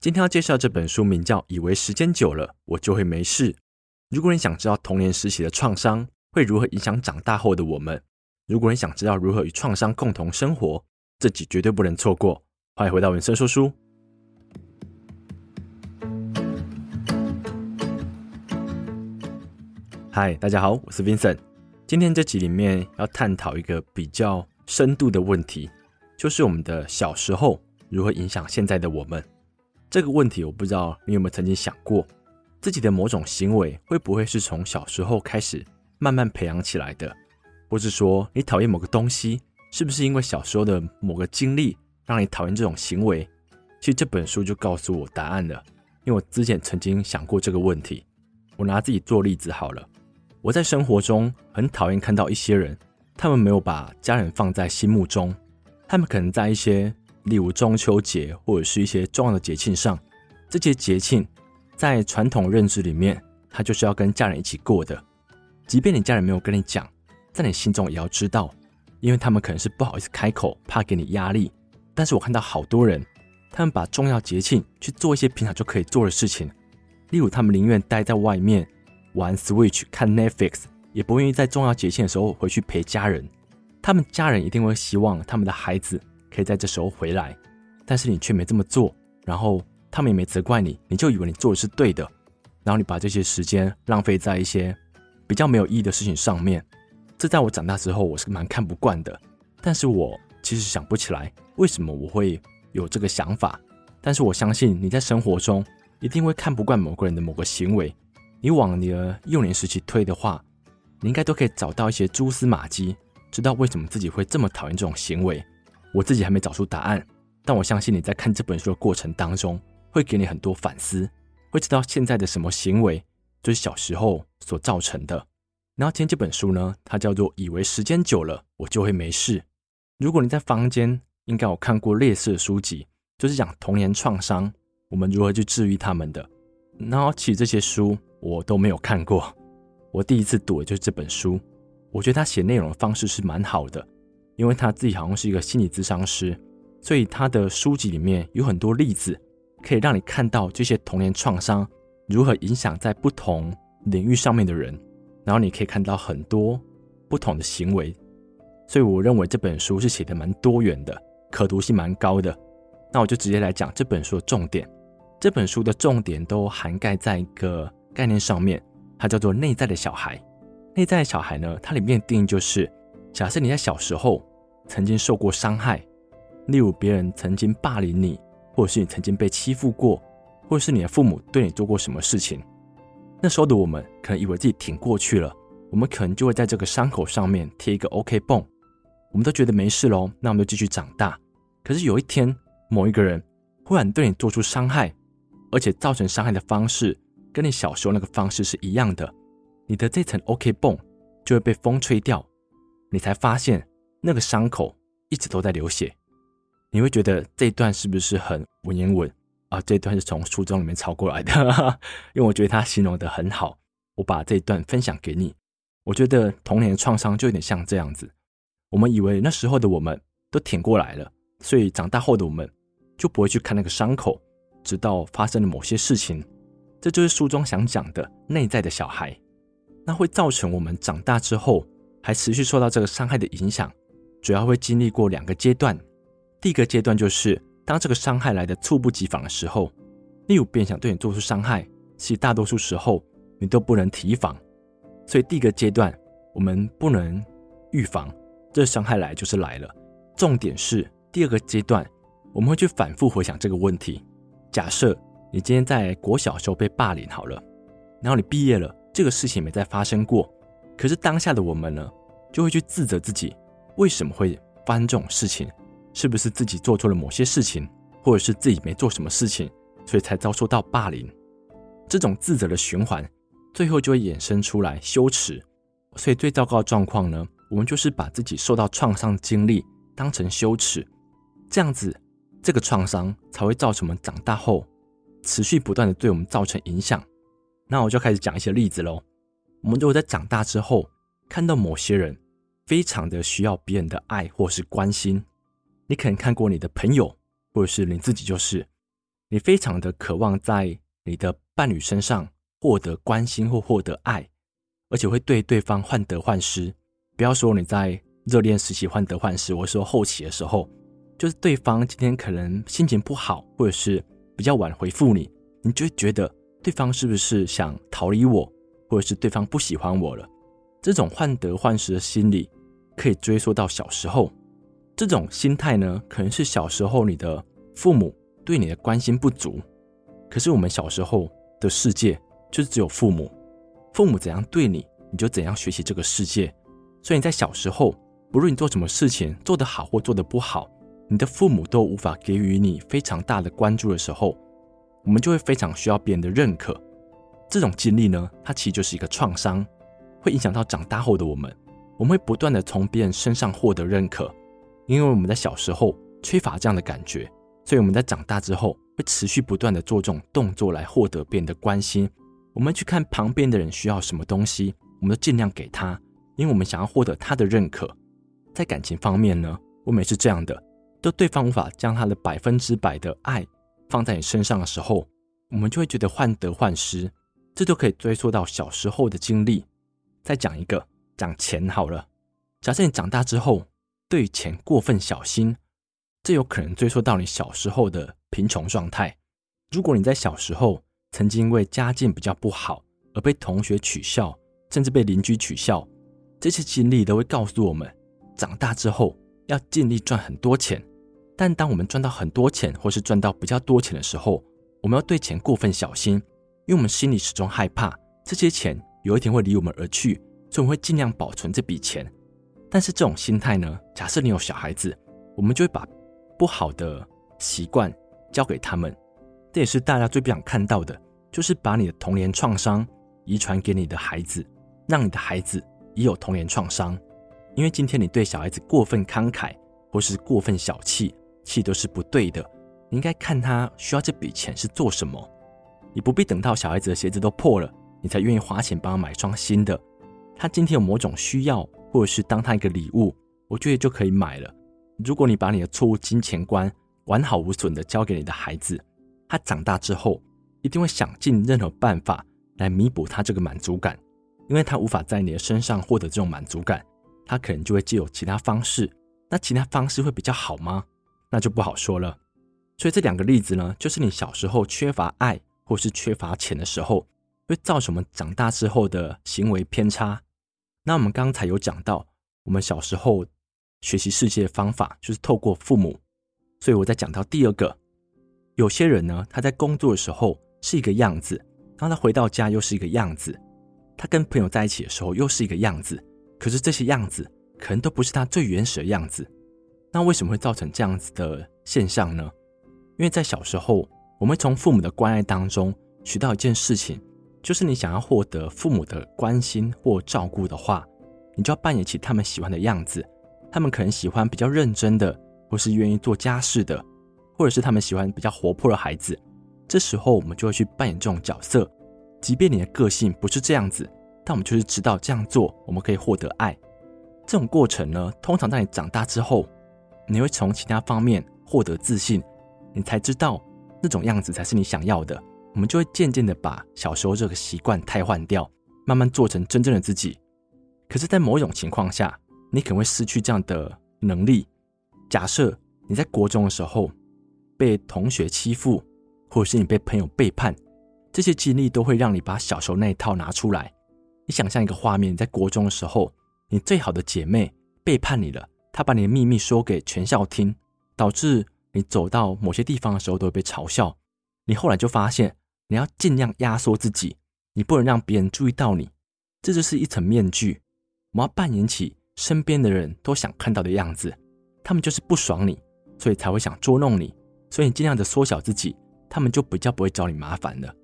今天要介绍这本书，名叫《以为时间久了我就会没事》。如果你想知道童年时期的创伤会如何影响长大后的我们，如果你想知道如何与创伤共同生活，这集绝对不能错过。欢迎回到文森说书。嗨，大家好，我是 Vincent。今天这集里面要探讨一个比较深度的问题，就是我们的小时候如何影响现在的我们。这个问题我不知道你有没有曾经想过，自己的某种行为会不会是从小时候开始慢慢培养起来的，或是说你讨厌某个东西，是不是因为小时候的某个经历让你讨厌这种行为？其实这本书就告诉我答案了，因为我之前曾经想过这个问题。我拿自己做例子好了，我在生活中很讨厌看到一些人，他们没有把家人放在心目中，他们可能在一些。例如中秋节或者是一些重要的节庆上，这些节庆在传统认知里面，它就是要跟家人一起过的。即便你家人没有跟你讲，在你心中也要知道，因为他们可能是不好意思开口，怕给你压力。但是我看到好多人，他们把重要节庆去做一些平常就可以做的事情，例如他们宁愿待在外面玩 Switch、看 Netflix，也不愿意在重要节庆的时候回去陪家人。他们家人一定会希望他们的孩子。可以在这时候回来，但是你却没这么做，然后他们也没责怪你，你就以为你做的是对的，然后你把这些时间浪费在一些比较没有意义的事情上面。这在我长大之后，我是蛮看不惯的。但是我其实想不起来为什么我会有这个想法。但是我相信你在生活中一定会看不惯某个人的某个行为。你往你的幼年时期推的话，你应该都可以找到一些蛛丝马迹，知道为什么自己会这么讨厌这种行为。我自己还没找出答案，但我相信你在看这本书的过程当中，会给你很多反思，会知道现在的什么行为就是小时候所造成的。然后今天这本书呢，它叫做《以为时间久了我就会没事》。如果你在房间应该有看过类似的书籍，就是讲童年创伤，我们如何去治愈他们的。然后其实这些书我都没有看过，我第一次读的就是这本书，我觉得他写内容的方式是蛮好的。因为他自己好像是一个心理咨商师，所以他的书籍里面有很多例子，可以让你看到这些童年创伤如何影响在不同领域上面的人，然后你可以看到很多不同的行为，所以我认为这本书是写的蛮多元的，可读性蛮高的。那我就直接来讲这本书的重点，这本书的重点都涵盖在一个概念上面，它叫做内在的小孩。内在的小孩呢，它里面的定义就是，假设你在小时候。曾经受过伤害，例如别人曾经霸凌你，或者是你曾经被欺负过，或者是你的父母对你做过什么事情。那时候的我们可能以为自己挺过去了，我们可能就会在这个伤口上面贴一个 OK 绷，我们都觉得没事喽，那我们就继续长大。可是有一天，某一个人忽然对你做出伤害，而且造成伤害的方式跟你小时候那个方式是一样的，你的这层 OK 绷就会被风吹掉，你才发现。那个伤口一直都在流血，你会觉得这一段是不是很文言文啊？这一段是从书中里面抄过来的，因为我觉得他形容的很好。我把这一段分享给你。我觉得童年的创伤就有点像这样子。我们以为那时候的我们都挺过来了，所以长大后的我们就不会去看那个伤口，直到发生了某些事情。这就是书中想讲的内在的小孩，那会造成我们长大之后还持续受到这个伤害的影响。主要会经历过两个阶段，第一个阶段就是当这个伤害来的猝不及防的时候，例如别人想对你做出伤害，其实大多数时候你都不能提防，所以第一个阶段我们不能预防，这伤害来就是来了。重点是第二个阶段，我们会去反复回想这个问题。假设你今天在国小时候被霸凌好了，然后你毕业了，这个事情没再发生过，可是当下的我们呢，就会去自责自己。为什么会发生这种事情？是不是自己做错了某些事情，或者是自己没做什么事情，所以才遭受到霸凌？这种自责的循环，最后就会衍生出来羞耻。所以最糟糕的状况呢，我们就是把自己受到创伤的经历当成羞耻，这样子，这个创伤才会造成我们长大后持续不断的对我们造成影响。那我就开始讲一些例子喽。我们如果在长大之后看到某些人，非常的需要别人的爱或是关心，你可能看过你的朋友，或者是你自己，就是你非常的渴望在你的伴侣身上获得关心或获得爱，而且会对对方患得患失。不要说你在热恋时期患得患失，我说后期的时候，就是对方今天可能心情不好，或者是比较晚回复你，你就会觉得对方是不是想逃离我，或者是对方不喜欢我了。这种患得患失的心理可以追溯到小时候。这种心态呢，可能是小时候你的父母对你的关心不足。可是我们小时候的世界就是只有父母，父母怎样对你，你就怎样学习这个世界。所以你在小时候，不论你做什么事情做得好或做得不好，你的父母都无法给予你非常大的关注的时候，我们就会非常需要别人的认可。这种经历呢，它其实就是一个创伤，会影响到长大后的我们。我们会不断地从别人身上获得认可。因为我们在小时候缺乏这样的感觉，所以我们在长大之后会持续不断的做这种动作来获得别人的关心。我们去看旁边的人需要什么东西，我们都尽量给他，因为我们想要获得他的认可。在感情方面呢，我们也是这样的，当对方无法将他的百分之百的爱放在你身上的时候，我们就会觉得患得患失。这都可以追溯到小时候的经历。再讲一个，讲钱好了。假设你长大之后，对钱过分小心，这有可能追溯到你小时候的贫穷状态。如果你在小时候曾经因为家境比较不好而被同学取笑，甚至被邻居取笑，这些经历都会告诉我们，长大之后要尽力赚很多钱。但当我们赚到很多钱，或是赚到比较多钱的时候，我们要对钱过分小心，因为我们心里始终害怕这些钱有一天会离我们而去，所以我会尽量保存这笔钱。但是这种心态呢，假设你有小孩子，我们就会把不好的习惯交给他们。这也是大家最不想看到的，就是把你的童年创伤遗传给你的孩子，让你的孩子也有童年创伤。因为今天你对小孩子过分慷慨，或是过分小气，气都是不对的。你应该看他需要这笔钱是做什么。你不必等到小孩子的鞋子都破了，你才愿意花钱帮他买双新的。他今天有某种需要。或者是当他一个礼物，我觉得就可以买了。如果你把你的错误金钱观完好无损的交给你的孩子，他长大之后一定会想尽任何办法来弥补他这个满足感，因为他无法在你的身上获得这种满足感，他可能就会借由其他方式。那其他方式会比较好吗？那就不好说了。所以这两个例子呢，就是你小时候缺乏爱或是缺乏钱的时候，会造成我们长大之后的行为偏差。那我们刚才有讲到，我们小时候学习世界的方法就是透过父母，所以我再讲到第二个，有些人呢，他在工作的时候是一个样子，当他回到家又是一个样子，他跟朋友在一起的时候又是一个样子，可是这些样子可能都不是他最原始的样子。那为什么会造成这样子的现象呢？因为在小时候，我们从父母的关爱当中学到一件事情。就是你想要获得父母的关心或照顾的话，你就要扮演起他们喜欢的样子。他们可能喜欢比较认真的，或是愿意做家事的，或者是他们喜欢比较活泼的孩子。这时候我们就会去扮演这种角色，即便你的个性不是这样子，但我们就是知道这样做我们可以获得爱。这种过程呢，通常在你长大之后，你会从其他方面获得自信，你才知道那种样子才是你想要的。我们就会渐渐的把小时候这个习惯替换掉，慢慢做成真正的自己。可是，在某种情况下，你可能会失去这样的能力。假设你在国中的时候被同学欺负，或者是你被朋友背叛，这些经历都会让你把小时候那一套拿出来。你想象一个画面，在国中的时候，你最好的姐妹背叛你了，她把你的秘密说给全校听，导致你走到某些地方的时候都会被嘲笑。你后来就发现。你要尽量压缩自己，你不能让别人注意到你，这就是一层面具。我们要扮演起身边的人都想看到的样子，他们就是不爽你，所以才会想捉弄你。所以你尽量的缩小自己，他们就比较不会找你麻烦了。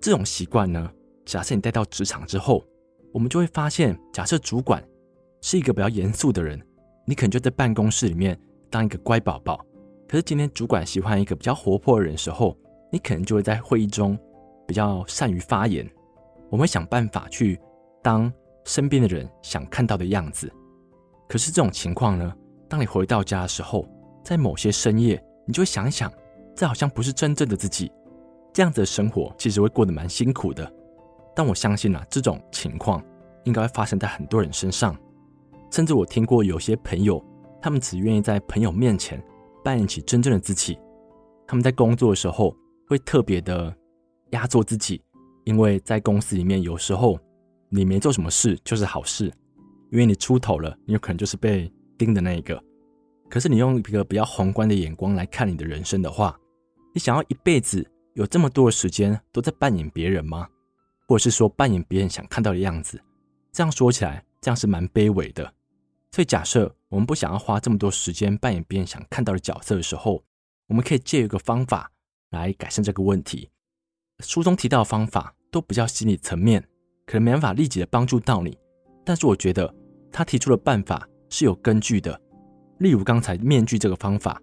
这种习惯呢，假设你带到职场之后，我们就会发现，假设主管是一个比较严肃的人，你可能就在办公室里面当一个乖宝宝。可是今天主管喜欢一个比较活泼的人时候，你可能就会在会议中比较善于发言，我们会想办法去当身边的人想看到的样子。可是这种情况呢，当你回到家的时候，在某些深夜，你就会想想，这好像不是真正的自己。这样子的生活其实会过得蛮辛苦的。但我相信啊，这种情况应该会发生在很多人身上。甚至我听过有些朋友，他们只愿意在朋友面前扮演起真正的自己。他们在工作的时候会特别的压做自己，因为在公司里面有时候你没做什么事就是好事，因为你出头了，你有可能就是被盯的那一个。可是你用一个比较宏观的眼光来看你的人生的话，你想要一辈子有这么多的时间都在扮演别人吗？或者是说扮演别人想看到的样子？这样说起来，这样是蛮卑微的。所以假设我们不想要花这么多时间扮演别人想看到的角色的时候，我们可以借一个方法来改善这个问题。书中提到的方法都比较心理层面，可能没办法立即的帮助到你，但是我觉得他提出的办法是有根据的。例如刚才面具这个方法，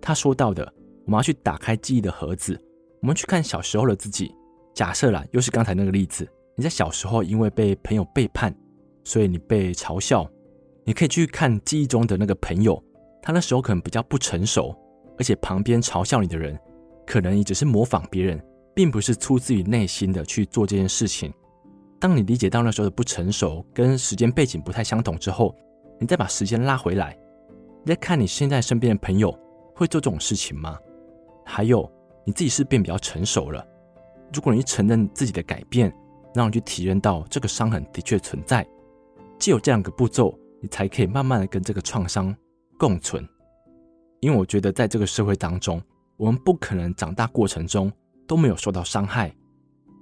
他说到的，我们要去打开记忆的盒子，我们去看小时候的自己。假设啦，又是刚才那个例子，你在小时候因为被朋友背叛，所以你被嘲笑。你可以去看记忆中的那个朋友，他那时候可能比较不成熟，而且旁边嘲笑你的人，可能你只是模仿别人，并不是出自于内心的去做这件事情。当你理解到那时候的不成熟跟时间背景不太相同之后，你再把时间拉回来。你再看你现在身边的朋友会做这种事情吗？还有你自己是变比较成熟了。如果你承认自己的改变，让你去体验到这个伤痕的确存在，既有这两个步骤，你才可以慢慢的跟这个创伤共存。因为我觉得在这个社会当中，我们不可能长大过程中都没有受到伤害，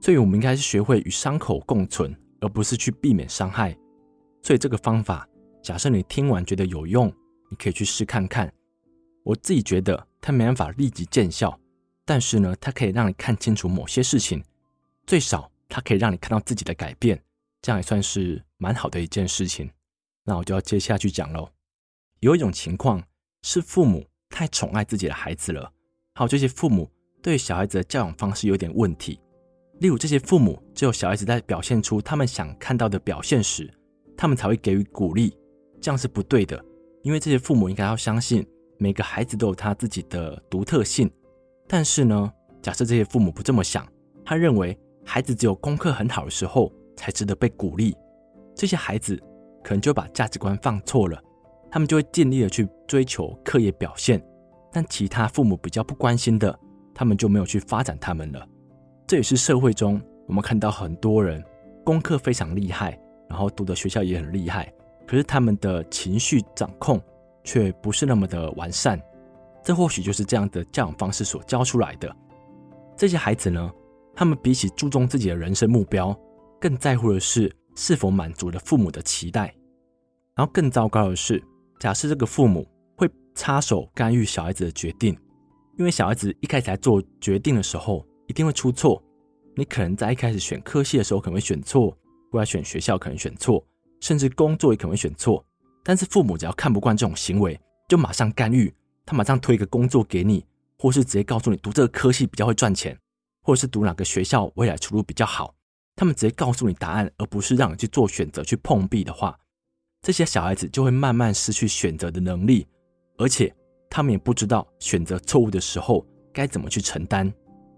所以我们应该是学会与伤口共存，而不是去避免伤害。所以这个方法，假设你听完觉得有用。你可以去试看看，我自己觉得它没办法立即见效，但是呢，它可以让你看清楚某些事情，最少它可以让你看到自己的改变，这样也算是蛮好的一件事情。那我就要接下去讲喽。有一种情况是父母太宠爱自己的孩子了，还有这些父母对小孩子的教养方式有点问题。例如，这些父母只有小孩子在表现出他们想看到的表现时，他们才会给予鼓励，这样是不对的。因为这些父母应该要相信每个孩子都有他自己的独特性，但是呢，假设这些父母不这么想，他认为孩子只有功课很好的时候才值得被鼓励，这些孩子可能就把价值观放错了，他们就会尽力的去追求课业表现，但其他父母比较不关心的，他们就没有去发展他们了。这也是社会中我们看到很多人功课非常厉害，然后读的学校也很厉害。可是他们的情绪掌控却不是那么的完善，这或许就是这样的教养方式所教出来的。这些孩子呢，他们比起注重自己的人生目标，更在乎的是是否满足了父母的期待。然后更糟糕的是，假设这个父母插手干预小孩子的决定，因为小孩子一开始在做决定的时候一定会出错。你可能在一开始选科系的时候可能会选错，未来选学校可能选错。甚至工作也可能会选错，但是父母只要看不惯这种行为，就马上干预，他马上推一个工作给你，或是直接告诉你读这个科系比较会赚钱，或者是读哪个学校未来出路比较好，他们直接告诉你答案，而不是让你去做选择去碰壁的话，这些小孩子就会慢慢失去选择的能力，而且他们也不知道选择错误的时候该怎么去承担。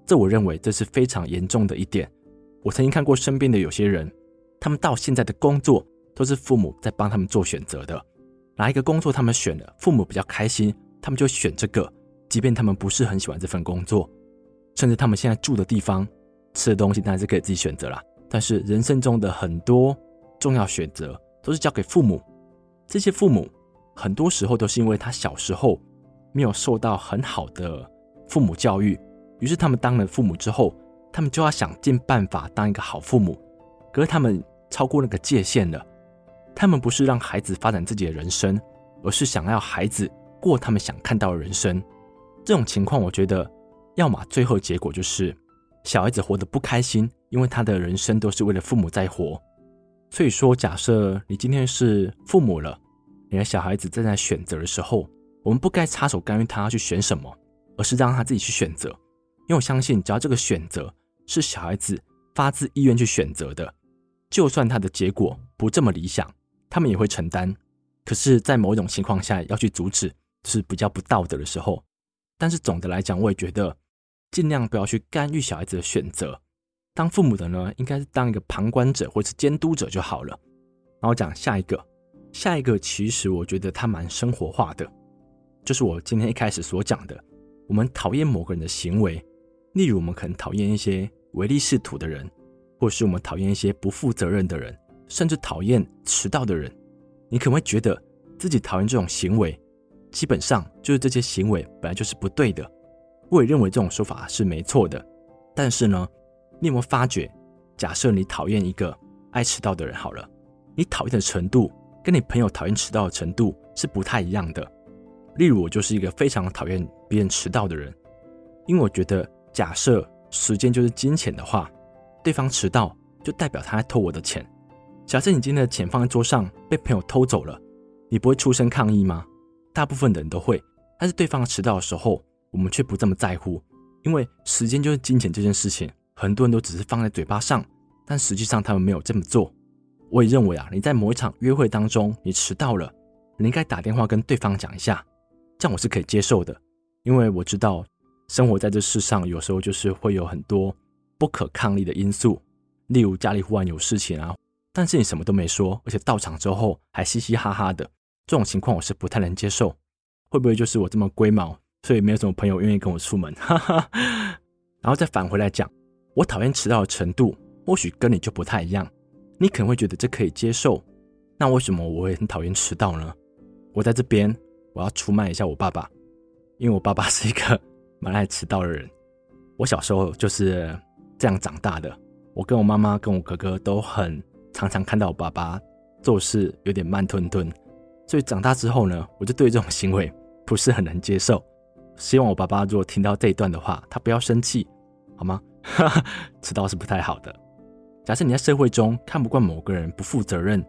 这我认为这是非常严重的一点。我曾经看过身边的有些人，他们到现在的工作。都是父母在帮他们做选择的，哪一个工作他们选了，父母比较开心，他们就选这个，即便他们不是很喜欢这份工作，甚至他们现在住的地方、吃的东西，当然是可以自己选择啦。但是人生中的很多重要选择都是交给父母，这些父母很多时候都是因为他小时候没有受到很好的父母教育，于是他们当了父母之后，他们就要想尽办法当一个好父母，可是他们超过那个界限了。他们不是让孩子发展自己的人生，而是想要孩子过他们想看到的人生。这种情况，我觉得，要么最后结果就是小孩子活得不开心，因为他的人生都是为了父母在活。所以说，假设你今天是父母了，你的小孩子正在选择的时候，我们不该插手干预他要去选什么，而是让他自己去选择。因为我相信，只要这个选择是小孩子发自意愿去选择的，就算他的结果不这么理想。他们也会承担，可是，在某种情况下要去阻止，是比较不道德的时候。但是总的来讲，我也觉得尽量不要去干预小孩子的选择。当父母的呢，应该是当一个旁观者或是监督者就好了。然后讲下一个，下一个其实我觉得它蛮生活化的，就是我今天一开始所讲的，我们讨厌某个人的行为，例如我们可能讨厌一些唯利是图的人，或是我们讨厌一些不负责任的人，甚至讨厌迟到的人。你可能会觉得自己讨厌这种行为，基本上就是这些行为本来就是不对的。我也认为这种说法是没错的。但是呢，你有没有发觉，假设你讨厌一个爱迟到的人好了，你讨厌的程度跟你朋友讨厌迟到的程度是不太一样的。例如，我就是一个非常讨厌别人迟到的人，因为我觉得，假设时间就是金钱的话，对方迟到就代表他在偷我的钱。假设你今天的钱放在桌上被朋友偷走了，你不会出声抗议吗？大部分的人都会，但是对方迟到的时候，我们却不这么在乎，因为时间就是金钱这件事情，很多人都只是放在嘴巴上，但实际上他们没有这么做。我也认为啊，你在某一场约会当中你迟到了，你应该打电话跟对方讲一下，这样我是可以接受的，因为我知道生活在这世上有时候就是会有很多不可抗力的因素，例如家里忽然有事情啊。但是你什么都没说，而且到场之后还嘻嘻哈哈的，这种情况我是不太能接受。会不会就是我这么龟毛，所以没有什么朋友愿意跟我出门？哈哈。然后再返回来讲，我讨厌迟到的程度，或许跟你就不太一样。你可能会觉得这可以接受，那为什么我会很讨厌迟到呢？我在这边我要出卖一下我爸爸，因为我爸爸是一个蛮爱迟到的人。我小时候就是这样长大的，我跟我妈妈跟我哥哥都很。常常看到我爸爸做事有点慢吞吞，所以长大之后呢，我就对这种行为不是很能接受。希望我爸爸如果听到这一段的话，他不要生气，好吗？迟到是不太好的。假设你在社会中看不惯某个人不负责任，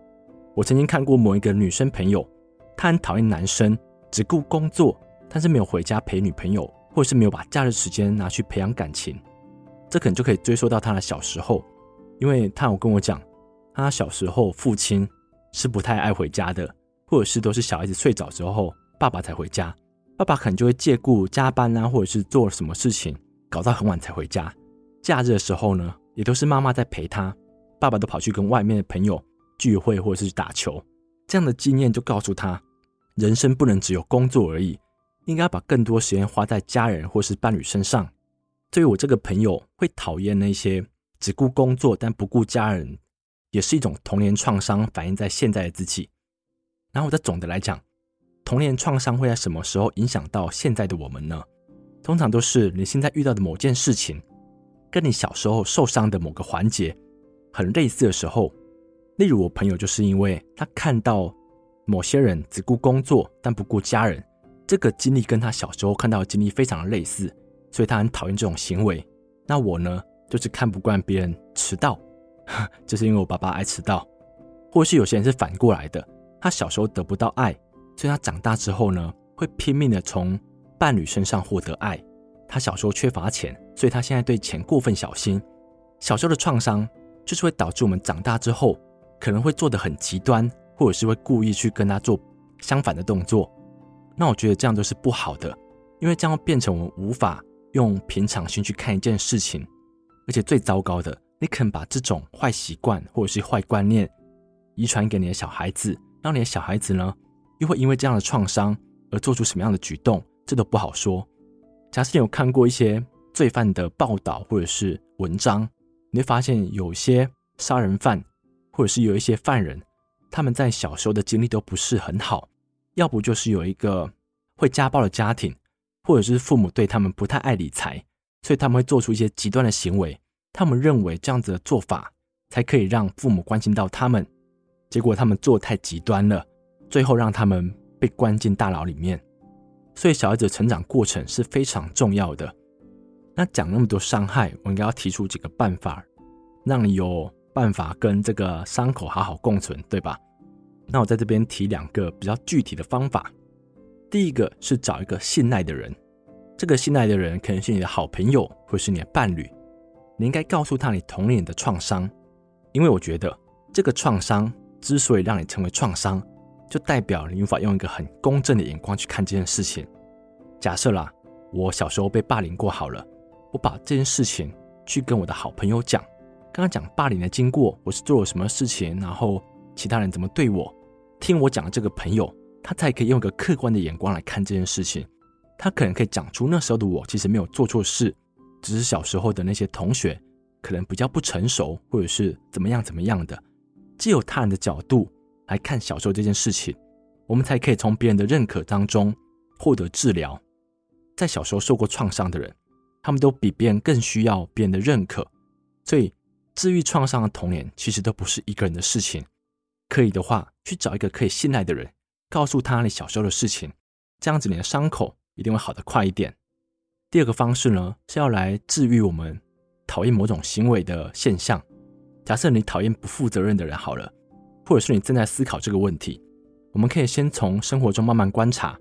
我曾经看过某一个女生朋友，她很讨厌男生只顾工作，但是没有回家陪女朋友，或者是没有把假日时间拿去培养感情。这可能就可以追溯到她的小时候，因为她有跟我讲。她小时候，父亲是不太爱回家的，或者是都是小孩子睡着之后，爸爸才回家。爸爸可能就会借故加班啊，或者是做什么事情，搞到很晚才回家。假日的时候呢，也都是妈妈在陪他，爸爸都跑去跟外面的朋友聚会或者是打球。这样的经验就告诉他，人生不能只有工作而已，应该把更多时间花在家人或是伴侣身上。对于我这个朋友，会讨厌那些只顾工作但不顾家人。也是一种童年创伤反映在现在的自己。然后，在总的来讲，童年创伤会在什么时候影响到现在的我们呢？通常都是你现在遇到的某件事情，跟你小时候受伤的某个环节很类似的时候。例如，我朋友就是因为他看到某些人只顾工作但不顾家人，这个经历跟他小时候看到的经历非常的类似，所以他很讨厌这种行为。那我呢，就是看不惯别人迟到。就是因为我爸爸爱迟到，或是有些人是反过来的，他小时候得不到爱，所以他长大之后呢，会拼命的从伴侣身上获得爱。他小时候缺乏钱，所以他现在对钱过分小心。小时候的创伤就是会导致我们长大之后可能会做得很极端，或者是会故意去跟他做相反的动作。那我觉得这样都是不好的，因为这样会变成我们无法用平常心去看一件事情，而且最糟糕的。你可能把这种坏习惯或者是坏观念遗传给你的小孩子，让你的小孩子呢，又会因为这样的创伤而做出什么样的举动，这都不好说。假设你有看过一些罪犯的报道或者是文章，你会发现有些杀人犯或者是有一些犯人，他们在小时候的经历都不是很好，要不就是有一个会家暴的家庭，或者是父母对他们不太爱理财，所以他们会做出一些极端的行为。他们认为这样子的做法才可以让父母关心到他们，结果他们做太极端了，最后让他们被关进大牢里面。所以小孩子成长过程是非常重要的。那讲那么多伤害，我应该要提出几个办法，让你有办法跟这个伤口好好共存，对吧？那我在这边提两个比较具体的方法。第一个是找一个信赖的人，这个信赖的人可能是你的好朋友，或是你的伴侣。你应该告诉他你童年的创伤，因为我觉得这个创伤之所以让你成为创伤，就代表你无法用一个很公正的眼光去看这件事情。假设啦，我小时候被霸凌过，好了，我把这件事情去跟我的好朋友讲，跟他讲霸凌的经过，我是做了什么事情，然后其他人怎么对我，听我讲的这个朋友，他才可以用一个客观的眼光来看这件事情，他可能可以讲出那时候的我其实没有做错事，只是小时候的那些同学可能比较不成熟，或者是怎么样怎么样的，既有他人的角度来看小时候这件事情，我们才可以从别人的认可当中获得治疗。在小时候受过创伤的人，他们都比别人更需要别人的认可，所以治愈创伤的童年其实都不是一个人的事情。可以的话，去找一个可以信赖的人，告诉他你小时候的事情，这样子你的伤口一定会好得快一点。第二个方式呢，是要来治愈我们讨厌某种行为的现象。假设你讨厌不负责任的人好了，或者是你正在思考这个问题，我们可以先从生活中慢慢观察。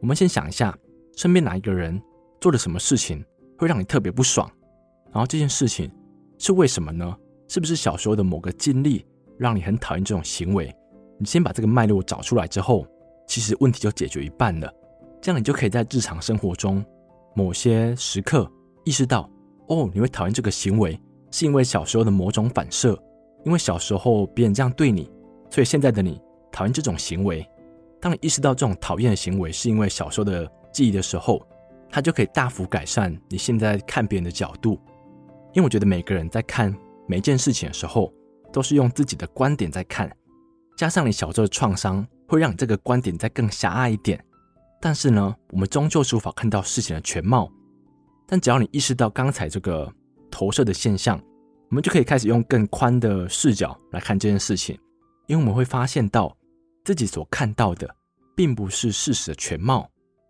我们先想一下。身边哪一个人做了什么事情会让你特别不爽？然后这件事情是为什么呢？是不是小时候的某个经历让你很讨厌这种行为？你先把这个脉络找出来之后，其实问题就解决一半了。这样你就可以在日常生活中某些时刻意识到，哦，你会讨厌这个行为是因为小时候的某种反射，因为小时候别人这样对你，所以现在的你讨厌这种行为。当你意识到这种讨厌的行为是因为小时候的记忆的时候，它就可以大幅改善你现在看别人的角度。因为我觉得每个人在看每件事情的时候，都是用自己的观点在看，加上你小时候的创伤，会让你这个观点再更狭隘一点。但是呢，我们终究是无法看到事情的全貌。但只要你意识到刚才这个投射的现象，我们就可以开始用更宽的视角来看这件事情。因为我们会发现到自己所看到的，并不是事实的全貌。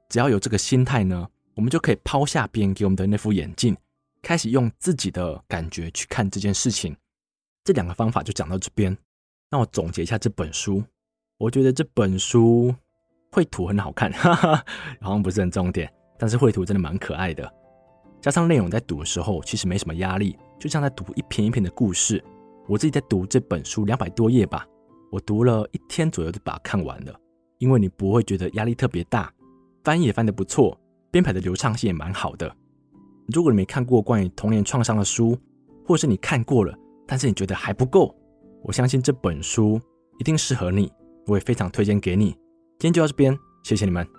只要有这个心态呢，我们就可以抛下别人给我们的那副眼镜，开始用自己的感觉去看这件事情。这两个方法就讲到这边。那我总结一下这本书，我觉得这本书绘图很好看，哈哈，好像不是很重点，但是绘图真的蛮可爱的。加上内容在读的时候，其实没什么压力，就像在读一篇一篇的故事。我自己在读这本书两百多页吧，我读了一天左右就把它看完了，因为你不会觉得压力特别大。翻也翻得不错，编排的流畅性也蛮好的。如果你没看过关于童年创伤的书，或是你看过了，但是你觉得还不够，我相信这本书一定适合你，我也非常推荐给你。今天就到这边，谢谢你们。